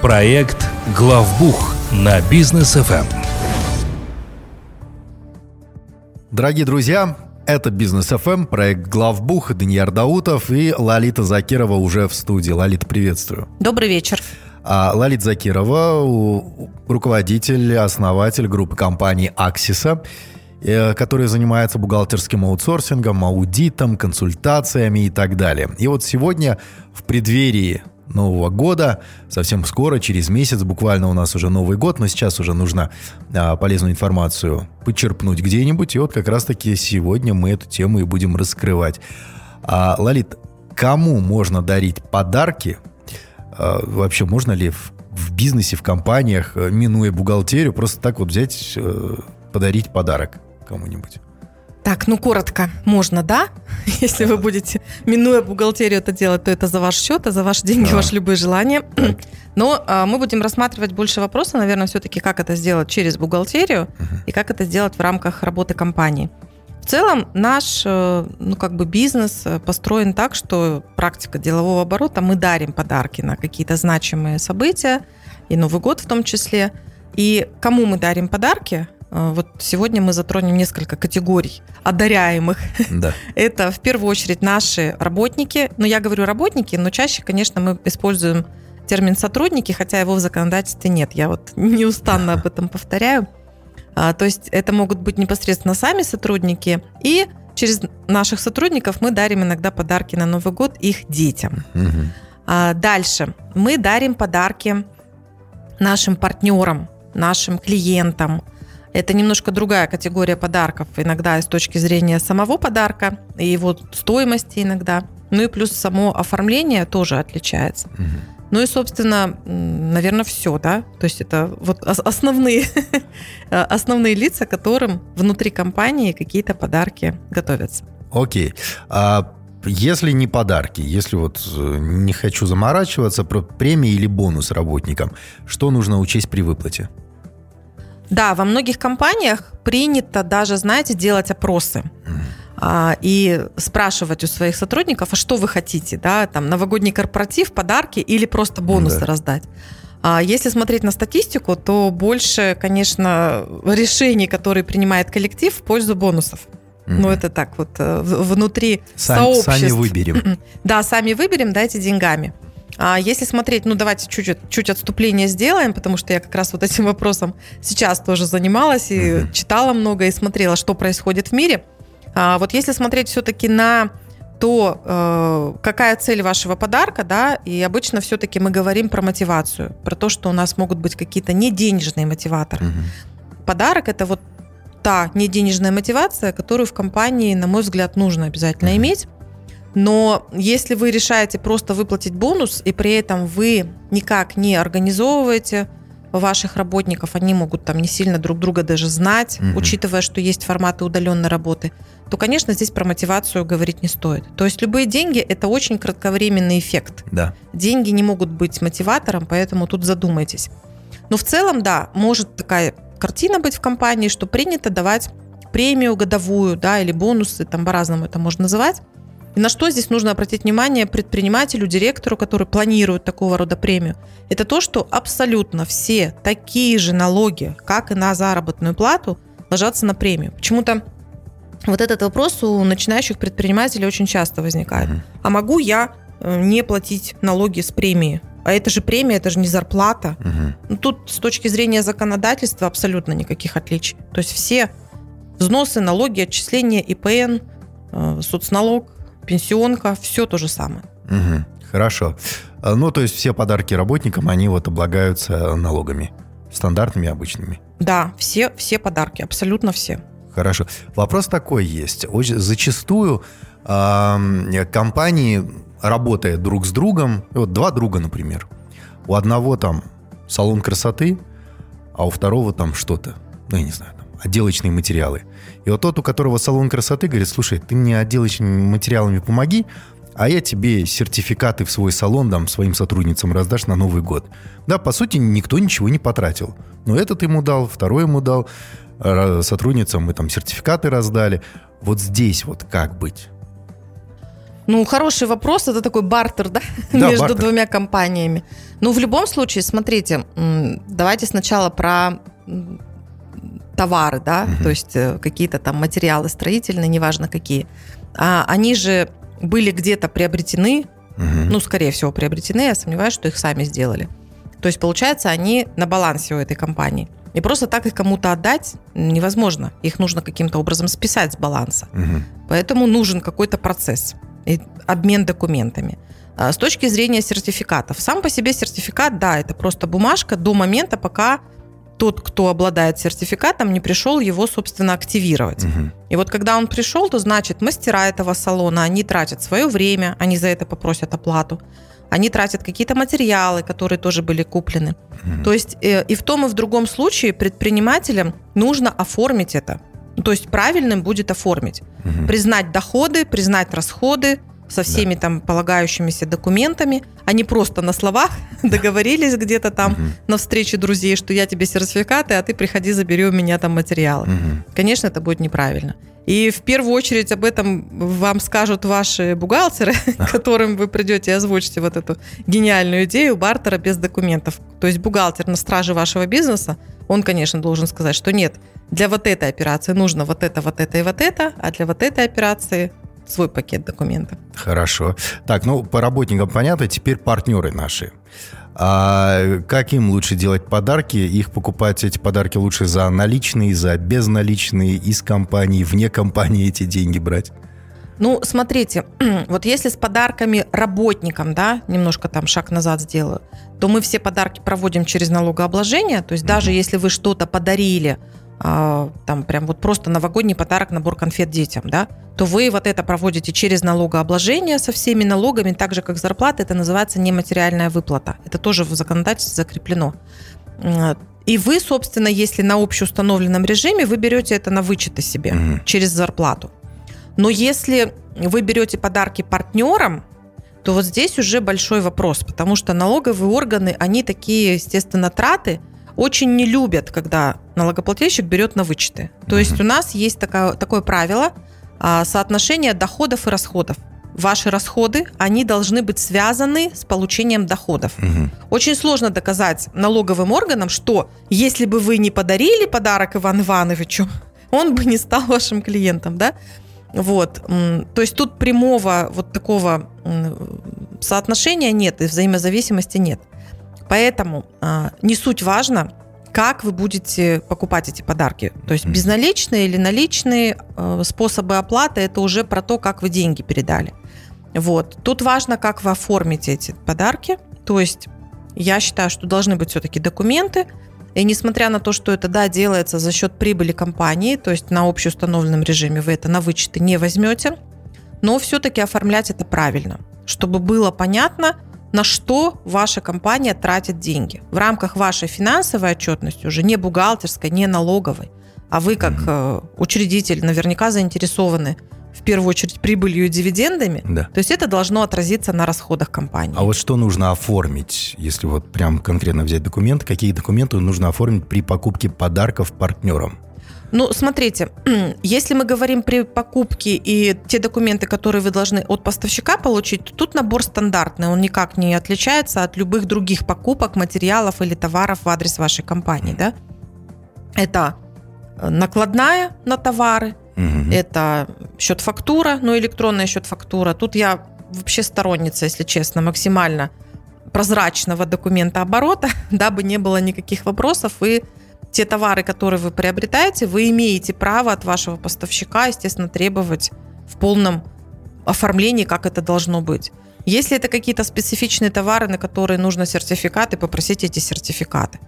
Проект «Главбух» на бизнес ФМ. Дорогие друзья, это Бизнес ФМ, проект Главбух, Даниил Даутов и Лалита Закирова уже в студии. Лалита, приветствую. Добрый вечер. А Лалита Закирова, руководитель, основатель группы компаний «Аксиса», э, которая занимается бухгалтерским аутсорсингом, аудитом, консультациями и так далее. И вот сегодня в преддверии Нового года. Совсем скоро, через месяц, буквально у нас уже Новый год, но сейчас уже нужно а, полезную информацию подчерпнуть где-нибудь. И вот как раз-таки сегодня мы эту тему и будем раскрывать. А, Лалит, кому можно дарить подарки? А, вообще, можно ли в, в бизнесе, в компаниях, э, минуя бухгалтерию, просто так вот взять, э, подарить подарок кому-нибудь? Так, ну коротко, можно, да? Если вы будете, минуя бухгалтерию, это делать, то это за ваш счет, а за ваши деньги, а. ваши любые желания. Так. Но а, мы будем рассматривать больше вопроса, наверное, все-таки, как это сделать через бухгалтерию угу. и как это сделать в рамках работы компании. В целом наш, э, ну как бы бизнес э, построен так, что практика делового оборота, мы дарим подарки на какие-то значимые события, и Новый год в том числе. И кому мы дарим подарки? А, вот сегодня мы затронем несколько категорий одаряемых. Да. Это в первую очередь наши работники. Ну, я говорю работники, но чаще, конечно, мы используем термин сотрудники, хотя его в законодательстве нет. Я вот неустанно об этом повторяю. А, то есть это могут быть непосредственно сами сотрудники, и через наших сотрудников мы дарим иногда подарки на Новый год их детям. Угу. А, дальше мы дарим подарки нашим партнерам, нашим клиентам, это немножко другая категория подарков, иногда с точки зрения самого подарка и его стоимости иногда. Ну и плюс само оформление тоже отличается. Угу. Ну и, собственно, наверное, все, да. То есть это вот основные, основные лица, которым внутри компании какие-то подарки готовятся. Окей. А если не подарки, если вот э, не хочу заморачиваться про премии или бонус работникам, что нужно учесть при выплате? Да, во многих компаниях принято даже, знаете, делать опросы а, и спрашивать у своих сотрудников, а что вы хотите, да, там новогодний корпоратив, подарки или просто бонусы да. раздать. А если смотреть на статистику, то больше, конечно, решений, которые принимает коллектив в пользу бонусов. Mm-hmm. Ну, это так вот э, внутри Сам, сообществ. Сами выберем. Да, сами выберем, дайте деньгами. А если смотреть, ну давайте чуть, чуть отступление сделаем, потому что я как раз вот этим вопросом сейчас тоже занималась и uh-huh. читала много и смотрела, что происходит в мире. А вот если смотреть все-таки на то э, какая цель вашего подарка, да, и обычно все-таки мы говорим про мотивацию, про то, что у нас могут быть какие-то неденежные мотиваторы. Uh-huh. Подарок это вот та неденежная мотивация, которую в компании, на мой взгляд, нужно обязательно uh-huh. иметь. Но если вы решаете просто выплатить бонус, и при этом вы никак не организовываете ваших работников, они могут там не сильно друг друга даже знать, угу. учитывая, что есть форматы удаленной работы, то, конечно, здесь про мотивацию говорить не стоит. То есть любые деньги – это очень кратковременный эффект. Да. Деньги не могут быть мотиватором, поэтому тут задумайтесь. Но в целом, да, может такая картина быть в компании, что принято давать премию годовую, да, или бонусы, там по-разному это можно называть, и на что здесь нужно обратить внимание предпринимателю, директору, который планирует такого рода премию? Это то, что абсолютно все такие же налоги, как и на заработную плату, ложатся на премию. Почему-то вот этот вопрос у начинающих предпринимателей очень часто возникает. А могу я э, не платить налоги с премии? А это же премия, это же не зарплата. Ну, тут с точки зрения законодательства абсолютно никаких отличий. То есть все взносы, налоги, отчисления, ИПН, э, соцналог, пенсионка, все то же самое. Угу, хорошо. А, ну, то есть все подарки работникам, они вот облагаются налогами, стандартными, обычными? Да, все, все подарки, абсолютно все. Хорошо. Вопрос такой есть. Очень, зачастую э, компании, работая друг с другом, вот два друга, например, у одного там салон красоты, а у второго там что-то, ну, я не знаю, отделочные материалы. И вот тот, у которого салон красоты, говорит, слушай, ты мне отделочными материалами помоги, а я тебе сертификаты в свой салон дам своим сотрудницам раздашь на Новый год. Да, по сути, никто ничего не потратил. Но этот ему дал, второй ему дал, сотрудницам мы там сертификаты раздали. Вот здесь вот как быть? Ну, хороший вопрос. Это такой бартер, да, да между бартер. двумя компаниями. Ну, в любом случае, смотрите, давайте сначала про товары, да, угу. то есть э, какие-то там материалы строительные, неважно какие. А, они же были где-то приобретены, угу. ну, скорее всего, приобретены, я сомневаюсь, что их сами сделали. То есть, получается, они на балансе у этой компании. И просто так их кому-то отдать невозможно. Их нужно каким-то образом списать с баланса. Угу. Поэтому нужен какой-то процесс, обмен документами. А с точки зрения сертификатов. Сам по себе сертификат, да, это просто бумажка до момента, пока тот, кто обладает сертификатом, не пришел его, собственно, активировать. Угу. И вот когда он пришел, то значит, мастера этого салона, они тратят свое время, они за это попросят оплату. Они тратят какие-то материалы, которые тоже были куплены. Угу. То есть э, и в том, и в другом случае предпринимателям нужно оформить это. То есть правильным будет оформить. Угу. Признать доходы, признать расходы, со всеми да. там полагающимися документами, не просто на словах договорились где-то там угу. на встрече друзей, что я тебе сертификаты, а ты приходи, забери у меня там материалы. Угу. Конечно, это будет неправильно. И в первую очередь об этом вам скажут ваши бухгалтеры, которым вы придете и озвучите вот эту гениальную идею бартера без документов. То есть бухгалтер на страже вашего бизнеса, он, конечно, должен сказать, что нет, для вот этой операции нужно вот это, вот это и вот это, а для вот этой операции свой пакет документов. Хорошо. Так, ну, по работникам понятно, теперь партнеры наши. А как им лучше делать подарки? Их покупать эти подарки лучше за наличные, за безналичные, из компании, вне компании эти деньги брать? Ну, смотрите, вот если с подарками работникам, да, немножко там шаг назад сделаю, то мы все подарки проводим через налогообложение, то есть mm-hmm. даже если вы что-то подарили, там прям вот просто новогодний подарок, набор конфет детям, да, то вы вот это проводите через налогообложение со всеми налогами, так же как зарплата, это называется нематериальная выплата. Это тоже в законодательстве закреплено. И вы, собственно, если на общеустановленном режиме, вы берете это на вычеты себе угу. через зарплату. Но если вы берете подарки партнерам, то вот здесь уже большой вопрос, потому что налоговые органы, они такие, естественно, траты – очень не любят, когда налогоплательщик берет на вычеты. То uh-huh. есть у нас есть такое, такое правило а, соотношение доходов и расходов. Ваши расходы, они должны быть связаны с получением доходов. Угу. Очень сложно доказать налоговым органам, что если бы вы не подарили подарок Ивану Ивановичу, он бы не стал вашим клиентом, да? Вот. То есть тут прямого вот такого соотношения нет и взаимозависимости нет. Поэтому а, не суть важно, как вы будете покупать эти подарки. То есть безналичные или наличные э, способы оплаты это уже про то, как вы деньги передали. Вот. Тут важно, как вы оформите эти подарки. То есть я считаю, что должны быть все-таки документы. И несмотря на то, что это, да, делается за счет прибыли компании, то есть на общеустановленном режиме вы это на вычеты не возьмете, но все-таки оформлять это правильно, чтобы было понятно, на что ваша компания тратит деньги в рамках вашей финансовой отчетности, уже не бухгалтерской, не налоговой, а вы как mm-hmm. учредитель наверняка заинтересованы в первую очередь прибылью и дивидендами, да. то есть это должно отразиться на расходах компании. А вот что нужно оформить, если вот прям конкретно взять документы, какие документы нужно оформить при покупке подарков партнерам? Ну, смотрите, если мы говорим при покупке и те документы, которые вы должны от поставщика получить, то тут набор стандартный, он никак не отличается от любых других покупок, материалов или товаров в адрес вашей компании, да? Это э, накладная на товары, угу. это счет-фактура, ну, электронная счет-фактура. Тут я вообще сторонница, если честно, максимально прозрачного документа оборота, дабы не было никаких вопросов и те товары, которые вы приобретаете, вы имеете право от вашего поставщика, естественно, требовать в полном оформлении, как это должно быть. Если это какие-то специфичные товары, на которые нужно сертификаты, попросите эти сертификаты.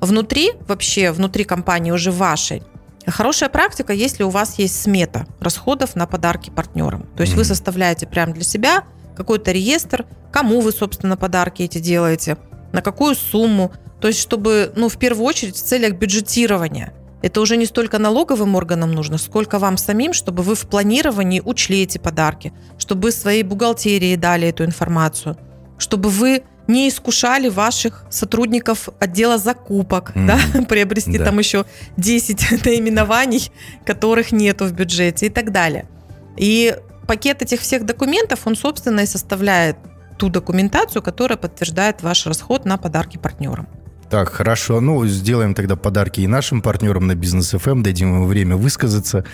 Внутри, вообще, внутри компании уже вашей, хорошая практика, если у вас есть смета расходов на подарки партнерам. То есть mm-hmm. вы составляете прямо для себя какой-то реестр, кому вы, собственно, подарки эти делаете, на какую сумму, то есть, чтобы, ну, в первую очередь, в целях бюджетирования. Это уже не столько налоговым органам нужно, сколько вам самим, чтобы вы в планировании учли эти подарки, чтобы своей бухгалтерии дали эту информацию, чтобы вы не искушали ваших сотрудников отдела закупок, mm-hmm. да, приобрести да. там еще 10 наименований, которых нету в бюджете и так далее. И пакет этих всех документов, он, собственно, и составляет ту документацию, которая подтверждает ваш расход на подарки партнерам. Так, хорошо. Ну, сделаем тогда подарки и нашим партнерам на Бизнес FM, дадим им время высказаться.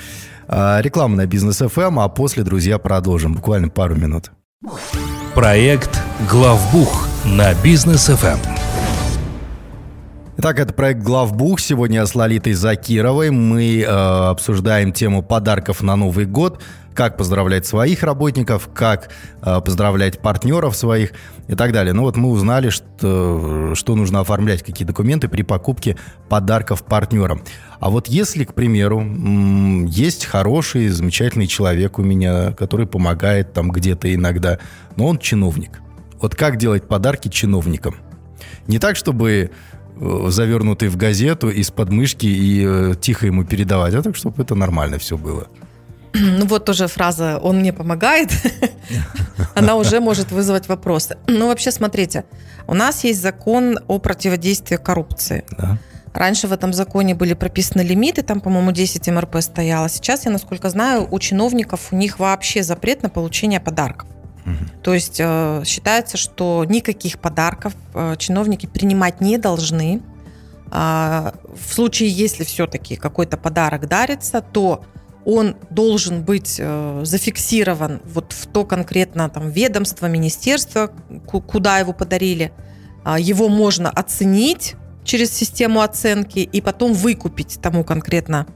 А, реклама на Бизнес FM, а после, друзья, продолжим. Буквально пару минут. Проект «Главбух» на Бизнес FM. Итак, это проект «Главбух». Сегодня с Лолитой Закировой мы э, обсуждаем тему подарков на Новый год – как поздравлять своих работников, как э, поздравлять партнеров своих и так далее. Ну вот мы узнали, что, что нужно оформлять, какие документы при покупке подарков партнерам. А вот если, к примеру, есть хороший, замечательный человек у меня, который помогает там где-то иногда, но он чиновник. Вот как делать подарки чиновникам? Не так, чтобы э, завернутый в газету из подмышки и э, тихо ему передавать, а так, чтобы это нормально все было. Ну вот тоже фраза «он мне помогает», она уже может вызвать вопросы. Ну вообще, смотрите, у нас есть закон о противодействии коррупции. Да. Раньше в этом законе были прописаны лимиты, там, по-моему, 10 МРП стояло. Сейчас, я насколько знаю, у чиновников у них вообще запрет на получение подарков. Угу. То есть э, считается, что никаких подарков э, чиновники принимать не должны. Э, в случае, если все-таки какой-то подарок дарится, то он должен быть э, зафиксирован вот в то конкретно там ведомство, министерство, куда его подарили. А, его можно оценить через систему оценки и потом выкупить тому конкретно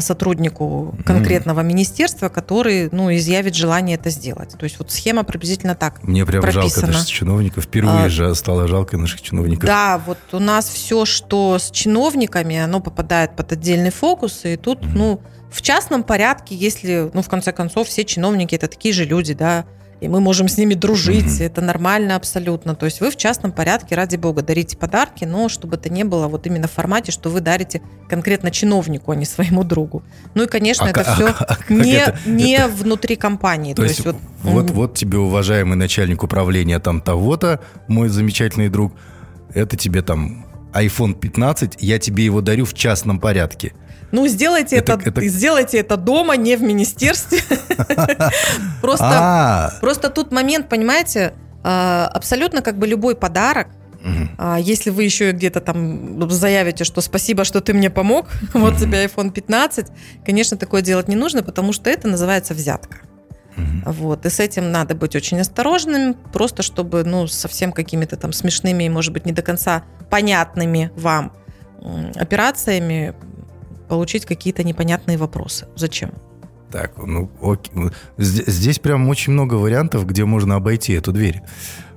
сотруднику конкретного mm. министерства, который ну, изъявит желание это сделать. То есть вот схема приблизительно так Мне прям прописана. жалко наших чиновников. Впервые а, же стало жалко наших чиновников. Да, вот у нас все, что с чиновниками, оно попадает под отдельный фокус, и тут, mm. ну, в частном порядке, если, ну, в конце концов, все чиновники это такие же люди, да, и мы можем с ними дружить, mm-hmm. это нормально абсолютно. То есть вы в частном порядке, ради бога, дарите подарки, но чтобы это не было вот именно в формате, что вы дарите конкретно чиновнику, а не своему другу. Ну и, конечно, а, это а, все а, не, это? не это... внутри компании. То, То есть, есть вот, вот, вот тебе, уважаемый начальник управления там того-то, мой замечательный друг, это тебе там iPhone 15, я тебе его дарю в частном порядке. Ну, сделайте это, это, это... сделайте это дома, не в министерстве. Просто, а. просто тут момент, понимаете, а, абсолютно как бы любой подарок, а, если вы еще где-то там заявите, что спасибо, что ты мне помог, вот тебе iPhone 15, конечно, такое делать не нужно, потому что это называется взятка. Вот. И с этим надо быть очень осторожным, просто чтобы, ну, совсем какими-то там смешными и, может быть, не до конца понятными вам операциями получить какие-то непонятные вопросы. Зачем? Так, ну, окей. Ну, здесь прям очень много вариантов, где можно обойти эту дверь.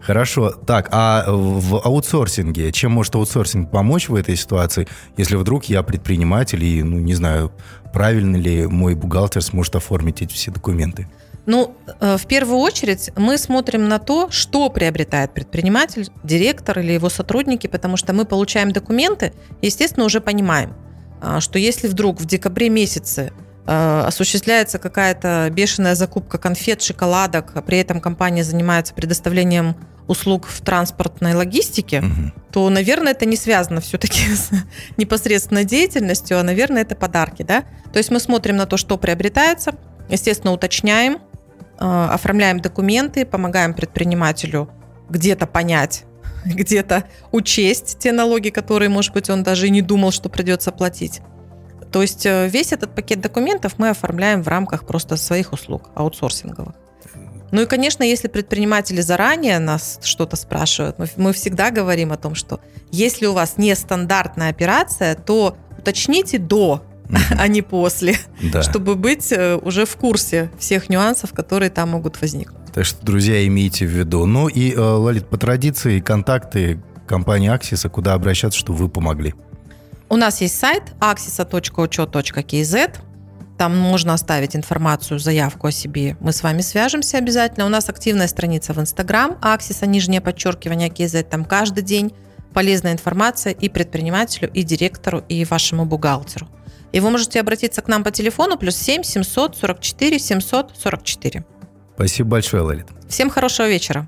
Хорошо. Так, а в аутсорсинге, чем может аутсорсинг помочь в этой ситуации, если вдруг я предприниматель и, ну, не знаю, правильно ли мой бухгалтер сможет оформить эти все документы? Ну, э, в первую очередь мы смотрим на то, что приобретает предприниматель, директор или его сотрудники, потому что мы получаем документы, естественно, уже понимаем – что если вдруг в декабре месяце а, осуществляется какая-то бешеная закупка конфет, шоколадок, а при этом компания занимается предоставлением услуг в транспортной логистике, угу. то, наверное, это не связано все-таки с непосредственной деятельностью, а, наверное, это подарки, да? То есть мы смотрим на то, что приобретается, естественно, уточняем, оформляем документы, помогаем предпринимателю где-то понять, где-то учесть те налоги, которые, может быть, он даже и не думал, что придется платить. То есть э, весь этот пакет документов мы оформляем в рамках просто своих услуг аутсорсинговых. Ну и, конечно, если предприниматели заранее нас что-то спрашивают, мы, всегда говорим о том, что если у вас нестандартная операция, то уточните до, а не после, да. чтобы быть э, уже в курсе всех нюансов, которые там могут возникнуть. Так что, друзья, имейте в виду. Ну и, э, Лолит, по традиции, контакты компании Аксиса, куда обращаться, чтобы вы помогли. У нас есть сайт axisa.учет.kz. Там можно оставить информацию, заявку о себе. Мы с вами свяжемся обязательно. У нас активная страница в Инстаграм, Аксиса, нижнее подчеркивание, KZ. Там каждый день полезная информация и предпринимателю, и директору, и вашему бухгалтеру. И вы можете обратиться к нам по телефону плюс 7 744 744. Спасибо большое, Лолит. Всем хорошего вечера.